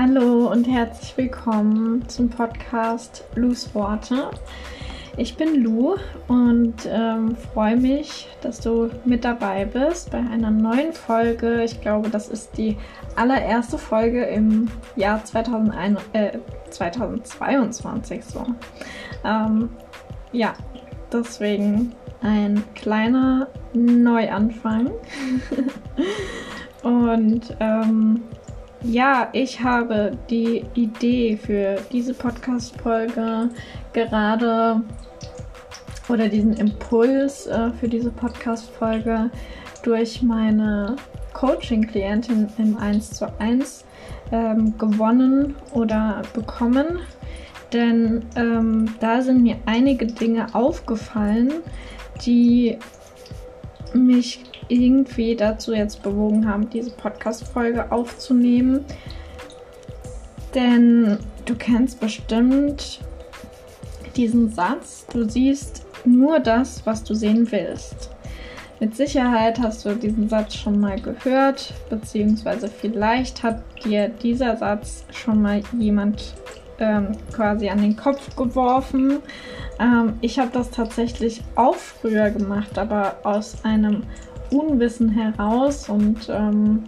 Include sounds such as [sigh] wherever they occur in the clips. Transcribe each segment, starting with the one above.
Hallo und herzlich willkommen zum Podcast Lu's Worte. Ich bin Lu und ähm, freue mich, dass du mit dabei bist bei einer neuen Folge. Ich glaube, das ist die allererste Folge im Jahr 2001, äh, 2022 so. Ähm, ja, deswegen ein kleiner Neuanfang. [laughs] und ähm, ja, ich habe die Idee für diese Podcast-Folge gerade oder diesen Impuls äh, für diese Podcast-Folge durch meine Coaching-Klientin im 1 zu 1 ähm, gewonnen oder bekommen. Denn ähm, da sind mir einige Dinge aufgefallen, die mich irgendwie dazu jetzt bewogen haben, diese Podcast-Folge aufzunehmen. Denn du kennst bestimmt diesen Satz, du siehst nur das, was du sehen willst. Mit Sicherheit hast du diesen Satz schon mal gehört, beziehungsweise vielleicht hat dir dieser Satz schon mal jemand ähm, quasi an den Kopf geworfen. Ähm, ich habe das tatsächlich auch früher gemacht, aber aus einem Unwissen heraus und ähm,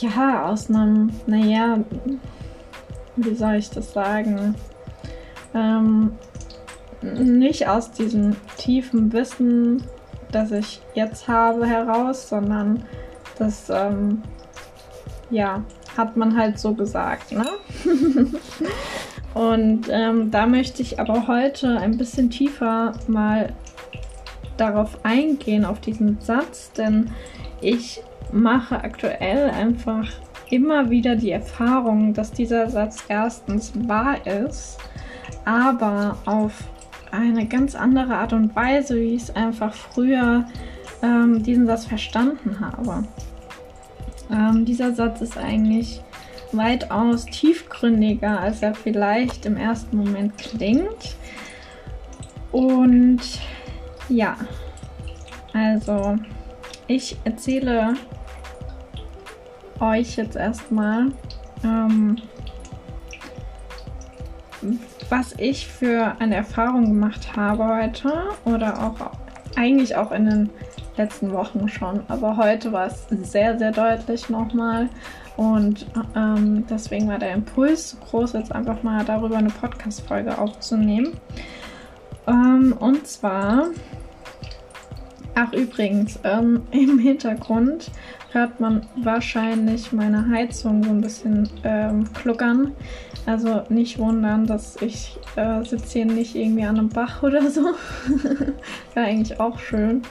ja, aus einem, naja, wie soll ich das sagen? Ähm, nicht aus diesem tiefen Wissen, das ich jetzt habe, heraus, sondern das, ähm, ja, hat man halt so gesagt, ne? [laughs] Und ähm, da möchte ich aber heute ein bisschen tiefer mal darauf eingehen, auf diesen Satz, denn ich mache aktuell einfach immer wieder die Erfahrung, dass dieser Satz erstens wahr ist, aber auf eine ganz andere Art und Weise, wie ich es einfach früher ähm, diesen Satz verstanden habe. Ähm, dieser Satz ist eigentlich weitaus tiefgründiger, als er vielleicht im ersten Moment klingt. Und ja, also ich erzähle euch jetzt erstmal, ähm, was ich für eine Erfahrung gemacht habe heute oder auch eigentlich auch in den letzten Wochen schon. Aber heute war es sehr, sehr deutlich nochmal. Und ähm, deswegen war der Impuls groß, jetzt einfach mal darüber eine Podcast-Folge aufzunehmen. Ähm, und zwar, ach übrigens, ähm, [laughs] im Hintergrund hört man wahrscheinlich meine Heizung so ein bisschen ähm, kluckern. Also nicht wundern, dass ich äh, sitze hier nicht irgendwie an einem Bach oder so. [laughs] Wäre eigentlich auch schön.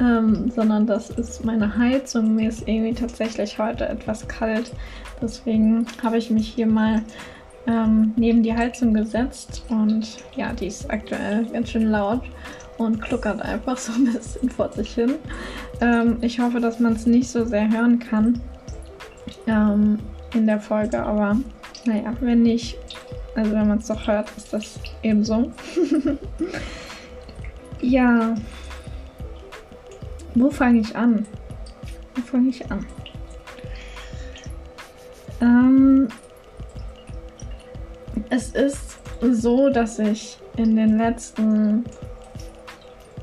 Ähm, sondern das ist meine Heizung. Mir ist irgendwie tatsächlich heute etwas kalt. Deswegen habe ich mich hier mal ähm, neben die Heizung gesetzt. Und ja, die ist aktuell ganz schön laut und kluckert einfach so ein bisschen vor sich hin. Ähm, ich hoffe, dass man es nicht so sehr hören kann ähm, in der Folge, aber naja, wenn nicht, also wenn man es doch hört, ist das ebenso. [laughs] ja, wo fange ich an? Wo fange ich an? Ähm, es ist so, dass ich in den letzten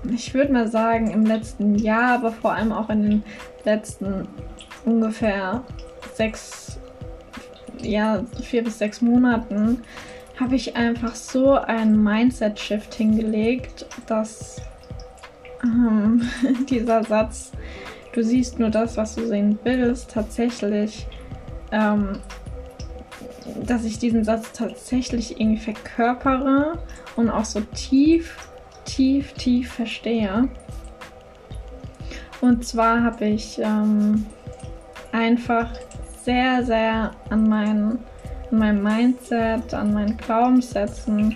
ich würde mal sagen, im letzten Jahr, aber vor allem auch in den letzten ungefähr sechs, ja, vier bis sechs Monaten, habe ich einfach so ein Mindset-Shift hingelegt, dass ähm, [laughs] dieser Satz, du siehst nur das, was du sehen willst, tatsächlich, ähm, dass ich diesen Satz tatsächlich irgendwie verkörpere und auch so tief tief, tief verstehe. Und zwar habe ich ähm, einfach sehr, sehr an, mein, meinem Mindset, an meinen Glaubenssätzen,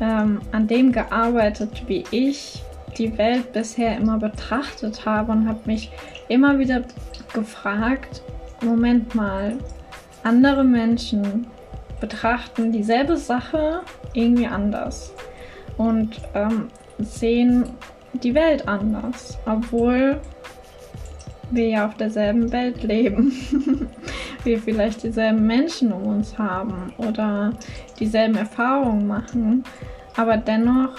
ähm, an dem gearbeitet, wie ich die Welt bisher immer betrachtet habe und habe mich immer wieder gefragt, Moment mal, andere Menschen betrachten dieselbe Sache irgendwie anders und ähm, sehen die Welt anders, obwohl wir ja auf derselben Welt leben. [laughs] wir vielleicht dieselben Menschen um uns haben oder dieselben Erfahrungen machen. Aber dennoch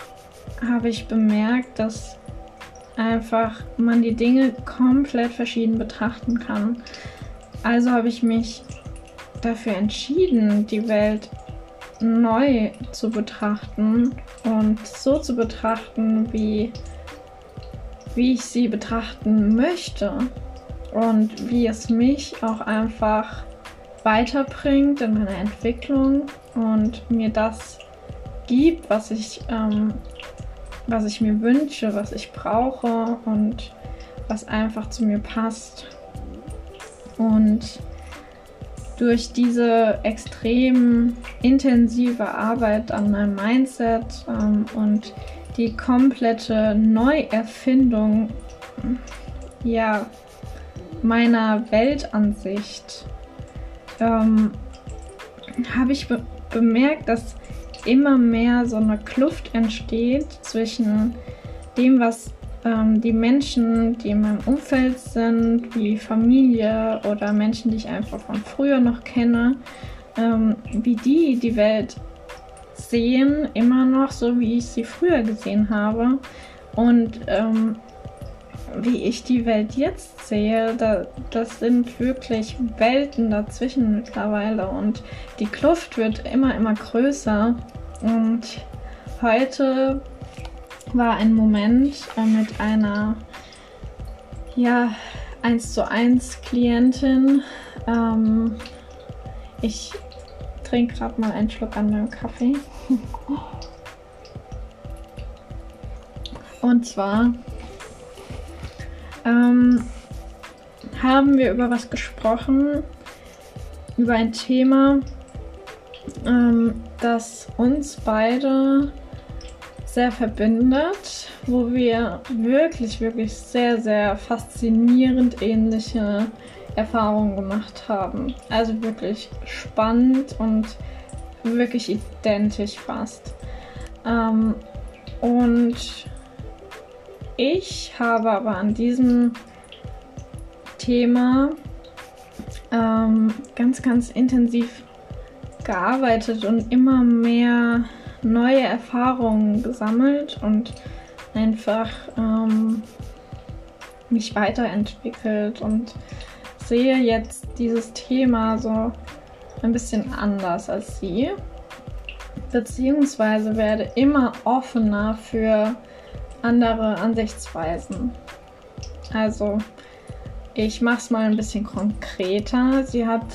habe ich bemerkt, dass einfach man die Dinge komplett verschieden betrachten kann. Also habe ich mich dafür entschieden, die Welt neu zu betrachten und so zu betrachten, wie, wie ich sie betrachten möchte und wie es mich auch einfach weiterbringt in meiner Entwicklung und mir das gibt, was ich, ähm, was ich mir wünsche, was ich brauche und was einfach zu mir passt. Und durch diese extrem intensive Arbeit an meinem Mindset ähm, und die komplette Neuerfindung ja, meiner Weltansicht ähm, habe ich be bemerkt, dass immer mehr so eine Kluft entsteht zwischen dem, was ähm, die Menschen, die in meinem Umfeld sind, wie Familie oder Menschen, die ich einfach von früher noch kenne, ähm, wie die die Welt sehen, immer noch so, wie ich sie früher gesehen habe. Und ähm, wie ich die Welt jetzt sehe, da, das sind wirklich Welten dazwischen mittlerweile und die Kluft wird immer, immer größer. Und heute war ein Moment äh, mit einer ja, 1 zu 1 Klientin. Ähm, ich trinke gerade mal einen Schluck an meinem Kaffee. [laughs] Und zwar ähm, haben wir über was gesprochen, über ein Thema, ähm, das uns beide sehr verbindet, wo wir wirklich, wirklich sehr, sehr faszinierend ähnliche Erfahrungen gemacht haben. Also wirklich spannend und wirklich identisch fast. Ähm, und ich habe aber an diesem Thema ähm, ganz, ganz intensiv gearbeitet und immer mehr neue Erfahrungen gesammelt und einfach ähm, mich weiterentwickelt und sehe jetzt dieses Thema so ein bisschen anders als sie. Beziehungsweise werde immer offener für andere Ansichtsweisen. Also, ich mache es mal ein bisschen konkreter. Sie hat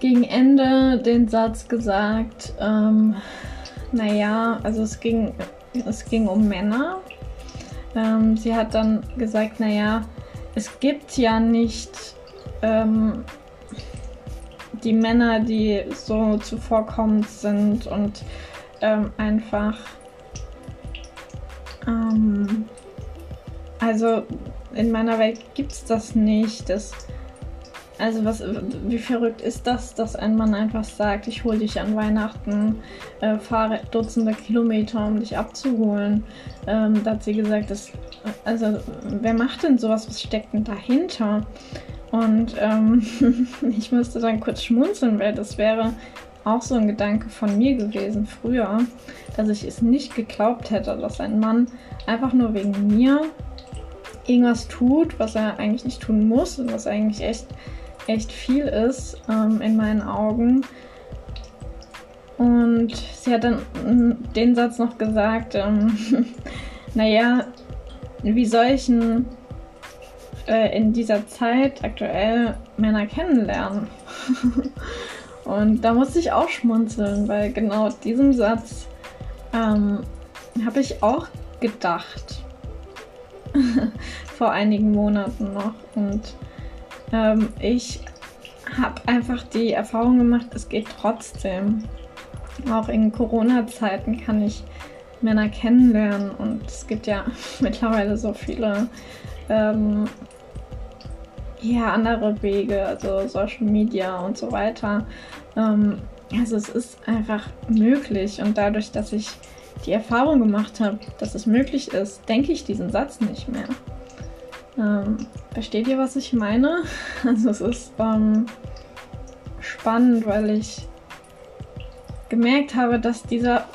gegen Ende den Satz gesagt, ähm, naja, also es ging, es ging um Männer. Ähm, sie hat dann gesagt, naja, es gibt ja nicht ähm, die Männer, die so zuvorkommend sind und ähm, einfach ähm, also in meiner Welt gibt es das nicht. Das also was, wie verrückt ist das, dass ein Mann einfach sagt, ich hole dich an Weihnachten, äh, fahre Dutzende Kilometer, um dich abzuholen. Ähm, da hat sie gesagt, dass, also wer macht denn sowas? Was steckt denn dahinter? Und ähm, [laughs] ich musste dann kurz schmunzeln, weil das wäre auch so ein Gedanke von mir gewesen früher, dass ich es nicht geglaubt hätte, dass ein Mann einfach nur wegen mir irgendwas tut, was er eigentlich nicht tun muss und was eigentlich echt echt viel ist ähm, in meinen Augen. Und sie hat dann den Satz noch gesagt, ähm, [laughs] naja, wie soll ich denn äh, in dieser Zeit aktuell Männer kennenlernen? [laughs] Und da musste ich auch schmunzeln, weil genau diesem Satz ähm, habe ich auch gedacht. [laughs] Vor einigen Monaten noch. Und ähm, ich habe einfach die Erfahrung gemacht, es geht trotzdem. Auch in Corona-Zeiten kann ich Männer kennenlernen und es gibt ja [laughs] mittlerweile so viele ähm, ja, andere Wege, also Social Media und so weiter. Ähm, also es ist einfach möglich und dadurch, dass ich die Erfahrung gemacht habe, dass es möglich ist, denke ich diesen Satz nicht mehr. Ähm, versteht ihr, was ich meine? [laughs] Also es ist ähm, spannend, weil ich gemerkt habe, dass dieser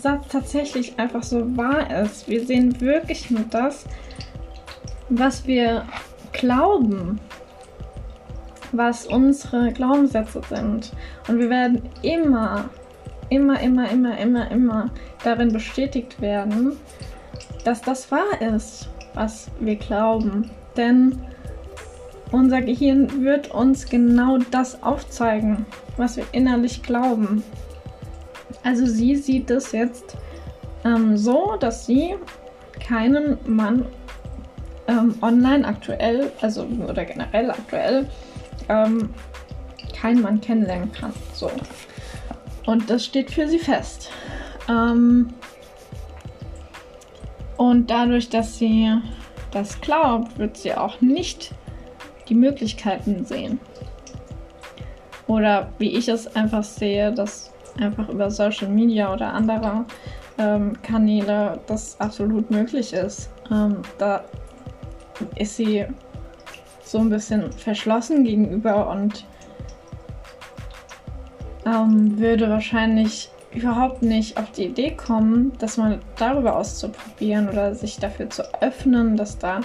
Satz tatsächlich einfach so wahr ist. Wir sehen wirklich nur das, was wir glauben, was unsere Glaubenssätze sind. Und wir werden immer, immer, immer, immer, immer, immer darin bestätigt werden, dass das wahr ist, was wir glauben. Denn unser Gehirn wird uns genau das aufzeigen, was wir innerlich glauben. Also sie sieht es jetzt ähm, so, dass sie keinen Mann ähm, online aktuell, also oder generell aktuell, ähm, keinen Mann kennenlernen kann. So. Und das steht für sie fest. Ähm, und dadurch, dass sie das glaubt, wird sie auch nicht die Möglichkeiten sehen. Oder wie ich es einfach sehe, dass einfach über Social Media oder andere ähm, Kanäle das absolut möglich ist. Ähm, da ist sie so ein bisschen verschlossen gegenüber und ähm, würde wahrscheinlich überhaupt nicht auf die Idee kommen, das mal darüber auszuprobieren oder sich dafür zu öffnen, dass da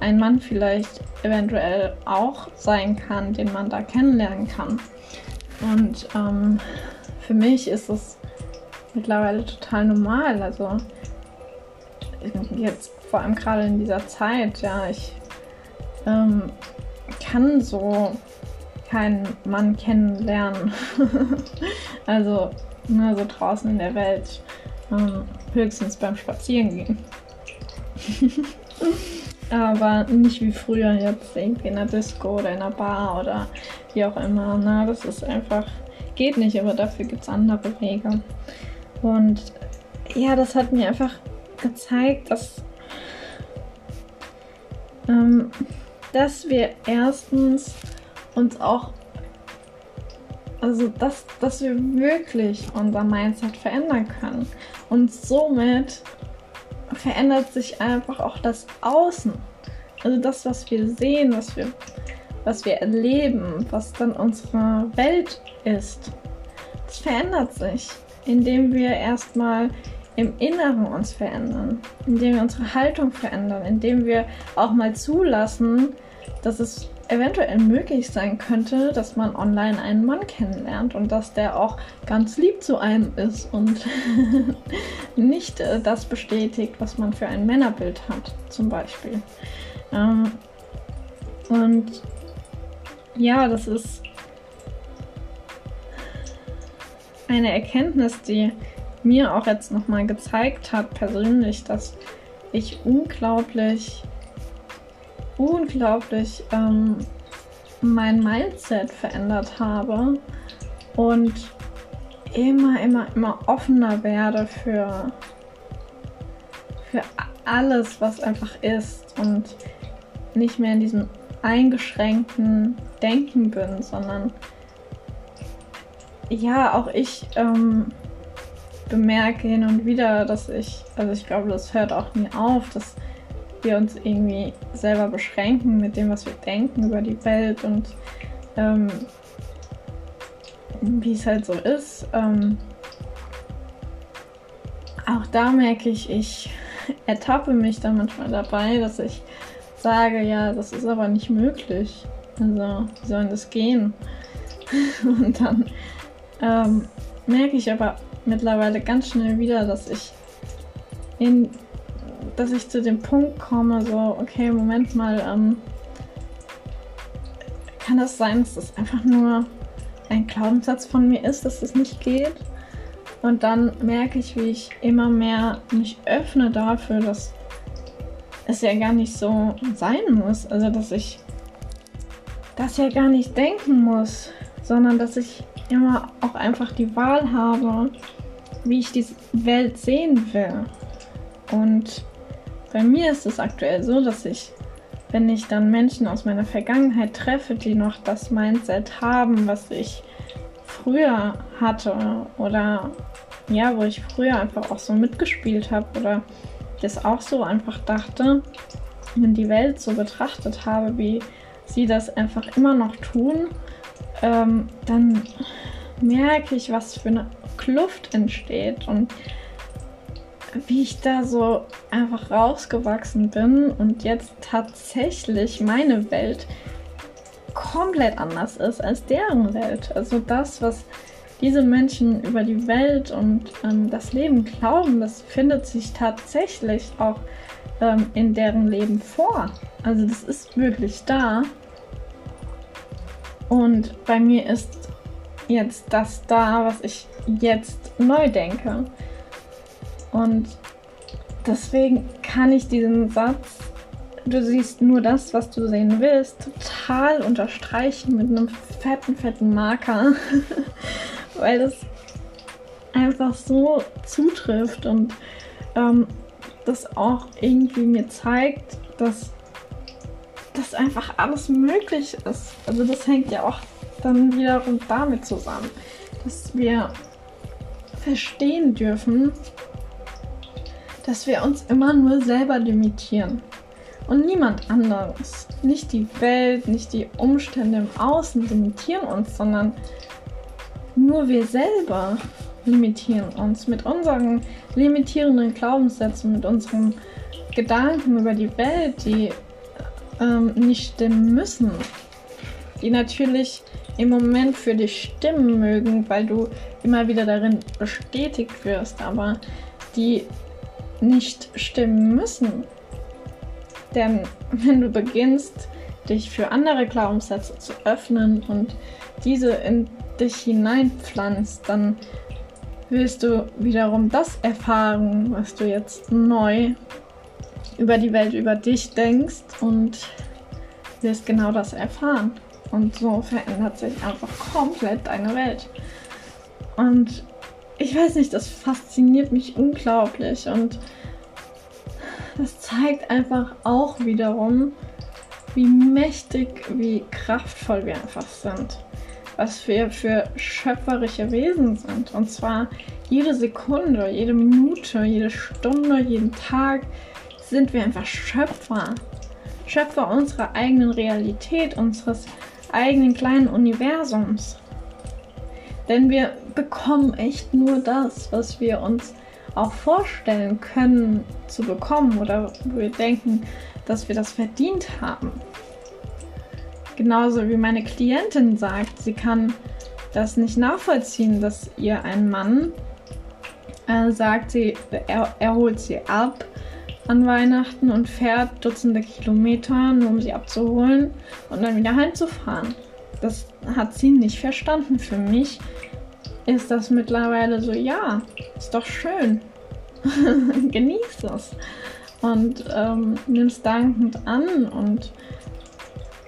ein Mann vielleicht eventuell auch sein kann, den man da kennenlernen kann. Und ähm, für mich ist es mittlerweile total normal. Also jetzt vor allem gerade in dieser Zeit, ja, ich ähm, kann so keinen Mann kennenlernen. [laughs] also ne, so draußen in der Welt. Ähm, höchstens beim Spazierengehen. [laughs] Aber nicht wie früher jetzt irgendwie in der Disco oder in einer Bar oder wie auch immer. Ne? Das ist einfach, geht nicht, aber dafür gibt es andere Wege. Und ja, das hat mir einfach gezeigt, dass, ähm, dass wir erstens uns auch also, dass, dass wir wirklich unser Mindset verändern können. Und somit verändert sich einfach auch das Außen. Also das, was wir sehen, was wir, was wir erleben, was dann unsere Welt ist. Das verändert sich, indem wir erstmal im Inneren uns verändern, indem wir unsere Haltung verändern, indem wir auch mal zulassen, dass es eventuell möglich sein könnte, dass man online einen Mann kennenlernt und dass der auch ganz lieb zu einem ist und [laughs] nicht äh, das bestätigt, was man für ein Männerbild hat, zum Beispiel. Ähm, und ja, das ist eine Erkenntnis, die mir auch jetzt nochmal gezeigt hat, persönlich, dass ich unglaublich unglaublich ähm, mein Mindset verändert habe und immer, immer, immer offener werde für, für alles, was einfach ist und nicht mehr in diesem eingeschränkten Denken bin, sondern ja, auch ich ähm, bemerke hin und wieder, dass ich, also ich glaube, das hört auch nie auf, dass wir uns irgendwie selber beschränken mit dem, was wir denken über die Welt und ähm, wie es halt so ist. Ähm, auch da merke ich, ich [laughs] ertappe mich dann manchmal dabei, dass ich sage, ja, das ist aber nicht möglich. Also, wie soll das gehen? [laughs] Und dann ähm, merke ich aber mittlerweile ganz schnell wieder, dass ich in dass ich zu dem Punkt komme, so, okay, Moment mal, ähm, kann das sein, dass das einfach nur ein Glaubenssatz von mir ist, dass das nicht geht? Und dann merke ich, wie ich immer mehr mich öffne dafür, dass es ja gar nicht so sein muss. Also, dass ich das ja gar nicht denken muss, sondern dass ich immer auch einfach die Wahl habe, wie ich die Welt sehen will. Und bei mir ist es aktuell so, dass ich, wenn ich dann Menschen aus meiner Vergangenheit treffe, die noch das Mindset haben, was ich früher hatte oder ja, wo ich früher einfach auch so mitgespielt habe oder das auch so einfach dachte, die Welt so betrachtet habe, wie sie das einfach immer noch tun, ähm, dann merke ich, was für eine Kluft entsteht und wie ich da so einfach rausgewachsen bin und jetzt tatsächlich meine Welt komplett anders ist als deren Welt. Also das, was diese Menschen über die Welt und ähm, das Leben glauben, das findet sich tatsächlich auch ähm, in deren Leben vor. Also das ist wirklich da. Und bei mir ist jetzt das da, was ich jetzt neu denke. Und deswegen kann ich diesen Satz, du siehst nur das, was du sehen willst, total unterstreichen mit einem fetten, fetten Marker. [laughs] Weil das einfach so zutrifft und ähm, das auch irgendwie mir zeigt, dass das einfach alles möglich ist. Also das hängt ja auch dann wiederum damit zusammen, dass wir verstehen dürfen, dass wir uns immer nur selber limitieren und niemand anderes. Nicht die Welt, nicht die Umstände im Außen limitieren uns, sondern nur wir selber limitieren uns mit unseren limitierenden Glaubenssätzen, mit unseren Gedanken über die Welt, die ähm, nicht stimmen müssen, die natürlich im Moment für dich stimmen mögen, weil du immer wieder darin bestätigt wirst, aber die nicht stimmen müssen. Denn [laughs] wenn du beginnst, dich für andere Glaubenssätze zu öffnen und diese in dich hineinpflanzt, dann willst du wiederum das erfahren, was du jetzt neu über die Welt, über dich denkst und wirst genau das erfahren. Und so verändert sich einfach komplett deine Welt. Und ich weiß nicht, das fasziniert mich unglaublich und das zeigt einfach auch wiederum, wie mächtig, wie kraftvoll wir einfach sind. Was wir für schöpferische Wesen sind. Und zwar jede Sekunde, jede Minute, jede Stunde, jeden Tag sind wir einfach Schöpfer. Schöpfer unserer eigenen Realität, unseres eigenen kleinen Universums. Denn wir bekommen echt nur das, was wir uns auch vorstellen können zu bekommen oder wo wir denken, dass wir das verdient haben. Genauso wie meine Klientin sagt, sie kann das nicht nachvollziehen, dass ihr ein Mann äh, sagt, sie, er, er holt sie ab an Weihnachten und fährt Dutzende Kilometer, nur um sie abzuholen und dann wieder heimzufahren. Das hat sie nicht verstanden. Für mich ist das mittlerweile so, ja, ist doch schön. [laughs] Genieß es. Und ähm, nimm es dankend an und,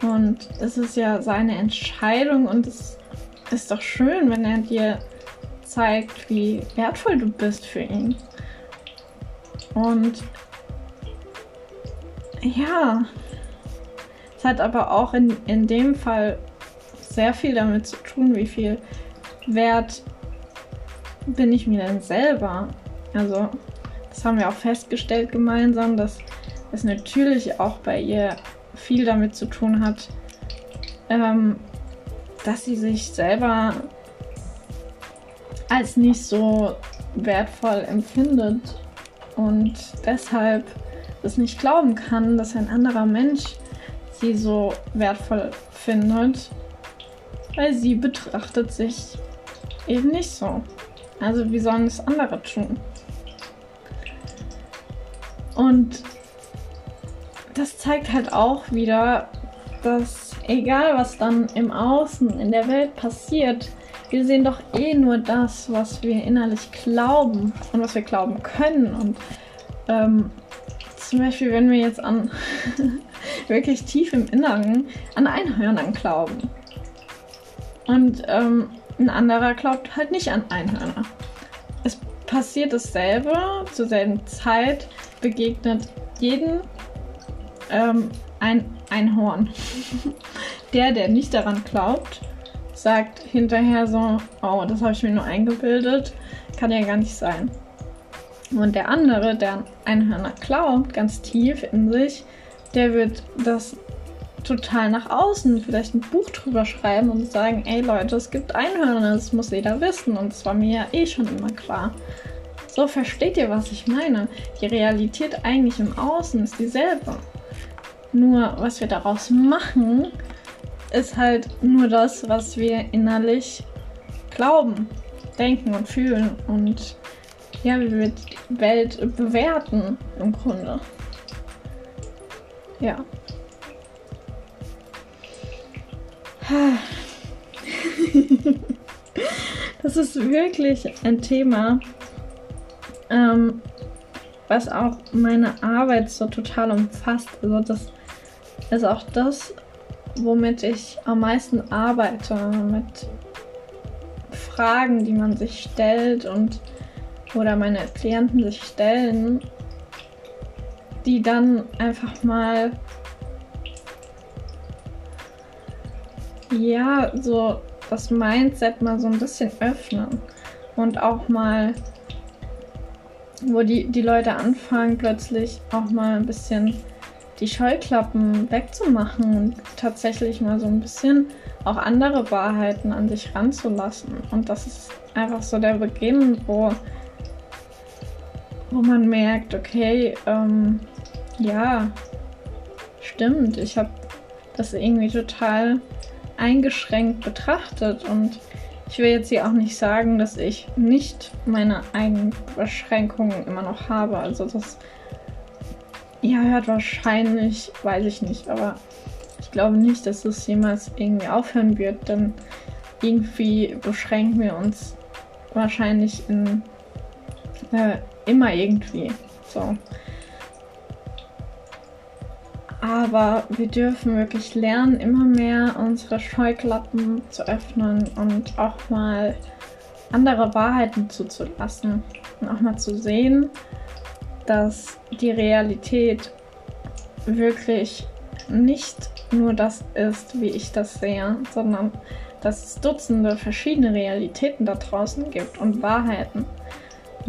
und es ist ja seine Entscheidung und es ist doch schön, wenn er dir zeigt, wie wertvoll du bist für ihn. Und ja, es hat aber auch in, in dem Fall sehr viel damit zu tun, wie viel Wert bin ich mir denn selber? Also, das haben wir auch festgestellt gemeinsam, dass es natürlich auch bei ihr viel damit zu tun hat, ähm, dass sie sich selber als nicht so wertvoll empfindet und deshalb es nicht glauben kann, dass ein anderer Mensch sie so wertvoll findet, weil sie betrachtet sich eben nicht so. Also wie sollen es andere tun? Und das zeigt halt auch wieder, dass egal was dann im Außen, in der Welt passiert, wir sehen doch eh nur das, was wir innerlich glauben und was wir glauben können. Und ähm, zum Beispiel, wenn wir jetzt an [laughs] wirklich tief im Inneren an Einhörnern glauben. Und ähm, ein anderer glaubt halt nicht an Einhörner. Es passiert dasselbe zur selben Zeit, begegnet jeden ähm, ein Einhorn. [laughs] der, der nicht daran glaubt, sagt hinterher so, oh, das habe ich mir nur eingebildet, kann ja gar nicht sein. Und der andere, der an Einhörner glaubt, ganz tief in sich, der wird das total nach außen, vielleicht ein Buch drüber schreiben und sagen, ey Leute, es gibt Einhörner, das muss jeder wissen und es war mir ja eh schon immer klar. So versteht ihr, was ich meine. Die Realität eigentlich im Außen ist dieselbe. Nur was wir daraus machen, ist halt nur das, was wir innerlich glauben, denken und fühlen und ja, wie wir die Welt bewerten im Grunde. Ja. [laughs] Das ist wirklich ein Thema, ähm, was auch meine Arbeit so total umfasst. Also das ist auch das, womit ich am meisten arbeite, mit Fragen, die man sich stellt und oder meine Klienten sich stellen, die dann einfach mal ja, so das Mindset mal so ein bisschen öffnen und auch mal, wo die, die Leute anfangen, plötzlich auch mal ein bisschen die Scheuklappen wegzumachen und tatsächlich mal so ein bisschen auch andere Wahrheiten an sich ranzulassen. Und das ist einfach so der Beginn, wo, wo man merkt, okay, ähm, ja, stimmt, ich habe das irgendwie total eingeschränkt betrachtet und ich will jetzt hier auch nicht sagen, dass ich nicht meine eigenen Beschränkungen immer noch habe. Also das ja, hört wahrscheinlich, weiß ich nicht, aber ich glaube nicht, dass es jemals irgendwie aufhören wird, denn irgendwie beschränken wir uns wahrscheinlich in äh, immer irgendwie. So. Aber wir dürfen wirklich lernen, immer mehr unsere Scheuklappen zu öffnen und auch mal andere Wahrheiten zuzulassen und auch mal zu sehen, dass die Realität wirklich nicht nur das ist, wie ich das sehe, sondern dass es Dutzende verschiedene Realitäten da draußen gibt und Wahrheiten.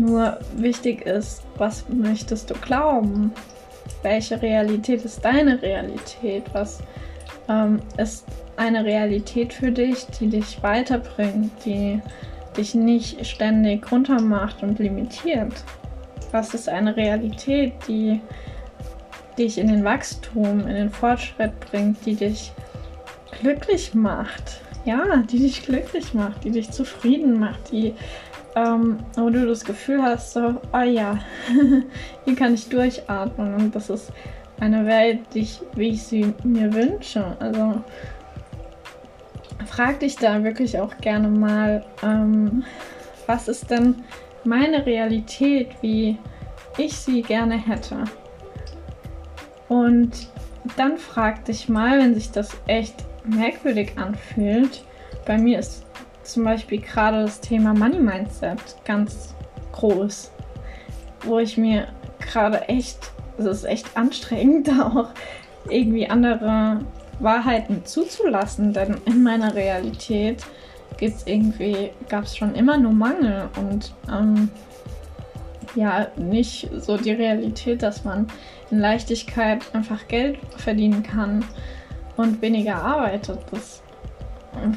Nur wichtig ist, was möchtest du glauben? Welche Realität ist deine Realität? Was ähm, ist eine Realität für dich, die dich weiterbringt, die dich nicht ständig runtermacht und limitiert? Was ist eine Realität, die dich in den Wachstum, in den Fortschritt bringt, die dich glücklich macht? Ja, die dich glücklich macht, die dich zufrieden macht, die, ähm, wo du das Gefühl hast, so, oh ja, [laughs] hier kann ich durchatmen und das ist eine Welt, die ich, wie ich sie mir wünsche. Also frag dich da wirklich auch gerne mal, ähm, was ist denn meine Realität, wie ich sie gerne hätte. Und dann frag dich mal, wenn sich das echt merkwürdig anfühlt. Bei mir ist zum Beispiel gerade das Thema Money Mindset ganz groß, wo ich mir gerade echt, es ist echt anstrengend, [laughs] auch irgendwie andere Wahrheiten zuzulassen, denn in meiner Realität gibt's irgendwie, gab es schon immer nur Mangel und ähm, ja, nicht so die Realität, dass man in Leichtigkeit einfach Geld verdienen kann und weniger arbeitet. Das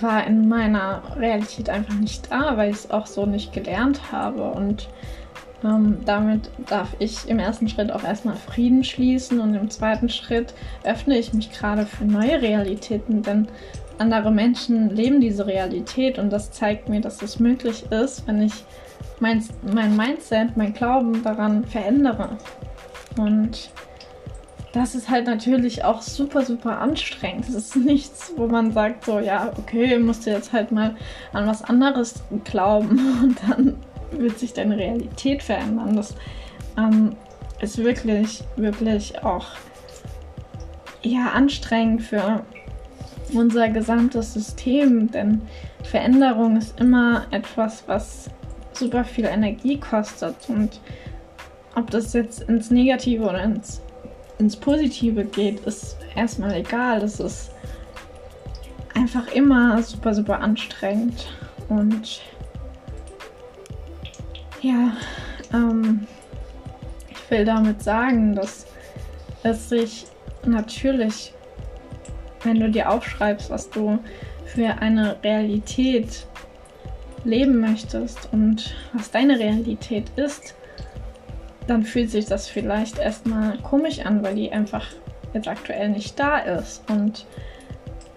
war in meiner Realität einfach nicht da, weil ich es auch so nicht gelernt habe. Und ähm, damit darf ich im ersten Schritt auch erstmal Frieden schließen und im zweiten Schritt öffne ich mich gerade für neue Realitäten, denn andere Menschen leben diese Realität und das zeigt mir, dass es möglich ist, wenn ich mein, mein Mindset, mein Glauben daran verändere. Und das ist halt natürlich auch super, super anstrengend. Das ist nichts, wo man sagt, so, ja, okay, musst du jetzt halt mal an was anderes glauben [laughs] und dann wird sich deine Realität verändern. Das ähm, ist wirklich, wirklich auch ja, anstrengend für unser gesamtes System, denn Veränderung ist immer etwas, was super viel Energie kostet und ob das jetzt ins Negative oder ins, ins Positive geht, ist erstmal egal. Das ist einfach immer super, super anstrengend und ja, ähm, ich will damit sagen, dass es sich natürlich, wenn du dir aufschreibst, was du für eine Realität leben möchtest und was deine Realität ist, dann fühlt sich das vielleicht erstmal komisch an, weil die einfach jetzt aktuell nicht da ist und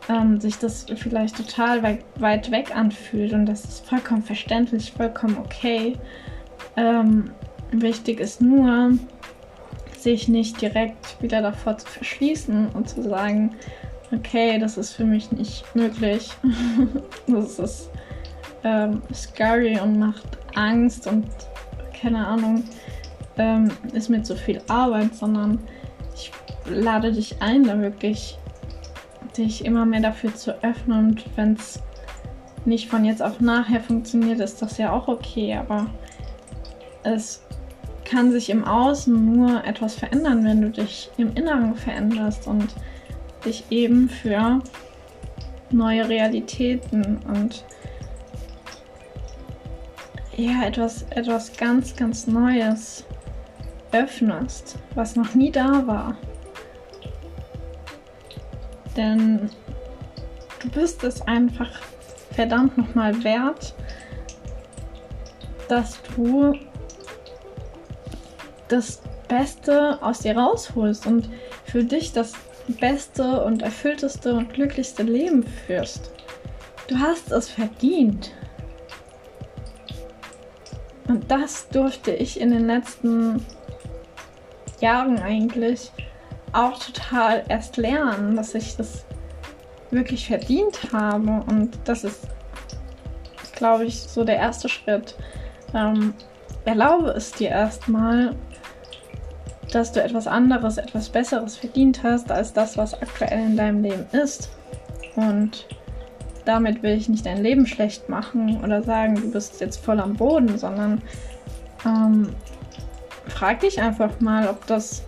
ähm, sich das vielleicht total weit, weit, weg anfühlt und das ist vollkommen verständlich, vollkommen okay. Ähm, wichtig ist nur, sich nicht direkt wieder davor zu verschließen und zu sagen, okay, das ist für mich nicht möglich. [laughs] das ist ähm, scary und macht Angst und keine Ahnung, ähm, ist mir zu viel Arbeit, sondern ich lade dich ein, da wirklich dich immer mehr dafür zu öffnen. Und wenn es nicht von jetzt auf nachher funktioniert, ist das ja auch okay, aber es kann sich im Außen nur etwas verändern, wenn du dich im Inneren veränderst und dich eben für neue Realitäten und ja, etwas, etwas ganz, ganz Neues öffnest, was noch nie da war. Denn du bist es einfach verdammt nochmal wert, dass du das Beste aus dir rausholst und für dich das beste und erfüllteste und glücklichste Leben führst. Du hast es verdient. Und das durfte ich in den letzten Jahren eigentlich auch total erst lernen, dass ich das wirklich verdient habe. Und das ist, glaube ich, so der erste Schritt. Ähm, erlaube es dir erstmal, dass du etwas anderes, etwas Besseres verdient hast als das, was aktuell in deinem Leben ist. Und damit will ich nicht dein Leben schlecht machen oder sagen, du bist jetzt voll am Boden, sondern ähm, frag dich einfach mal, ob das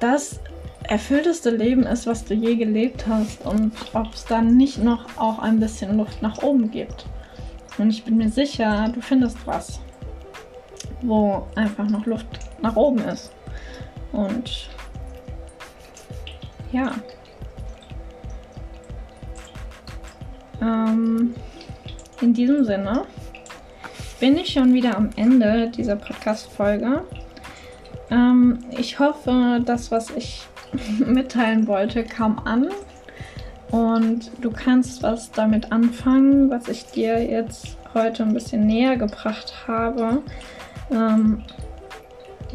das erfüllteste Leben ist, was du je gelebt hast und ob es dann nicht noch auch ein bisschen Luft nach oben gibt. Und ich bin mir sicher, du findest was wo einfach noch Luft nach oben ist. Und ja. Ähm, in diesem Sinne bin ich schon wieder am Ende dieser Podcast-Folge. Ähm, ich hoffe, das, was ich [laughs] mitteilen wollte, kam an. Und du kannst was damit anfangen, was ich dir jetzt heute ein bisschen näher gebracht habe. Ähm,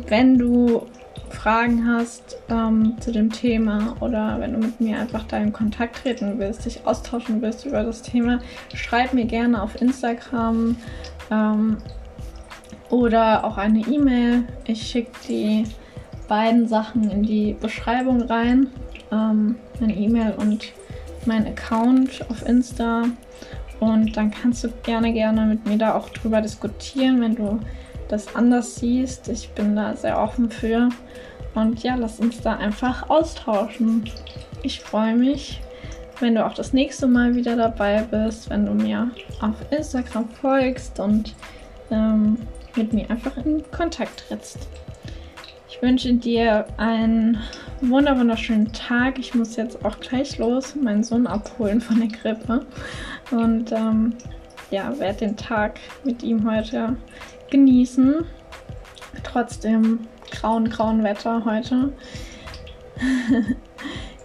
wenn du Fragen hast ähm, zu dem Thema oder wenn du mit mir einfach da in Kontakt treten willst, dich austauschen willst über das Thema, schreib mir gerne auf Instagram ähm, oder auch eine E-Mail. Ich schicke die beiden Sachen in die Beschreibung rein. Ähm, meine E-Mail und mein Account auf Insta. Und dann kannst du gerne, gerne mit mir da auch drüber diskutieren, wenn du das anders siehst. Ich bin da sehr offen für. Und ja, lass uns da einfach austauschen. Ich freue mich, wenn du auch das nächste Mal wieder dabei bist, wenn du mir auf Instagram folgst und ähm, mit mir einfach in Kontakt trittst. Ich wünsche dir einen wunderschönen Tag. Ich muss jetzt auch gleich los, meinen Sohn abholen von der Grippe. Und ähm, ja, werde den Tag mit ihm heute genießen. Trotzdem grauen, grauen Wetter heute. [laughs]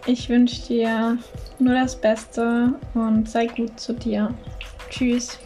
ich wünsche dir nur das Beste und sei gut zu dir. Tschüss.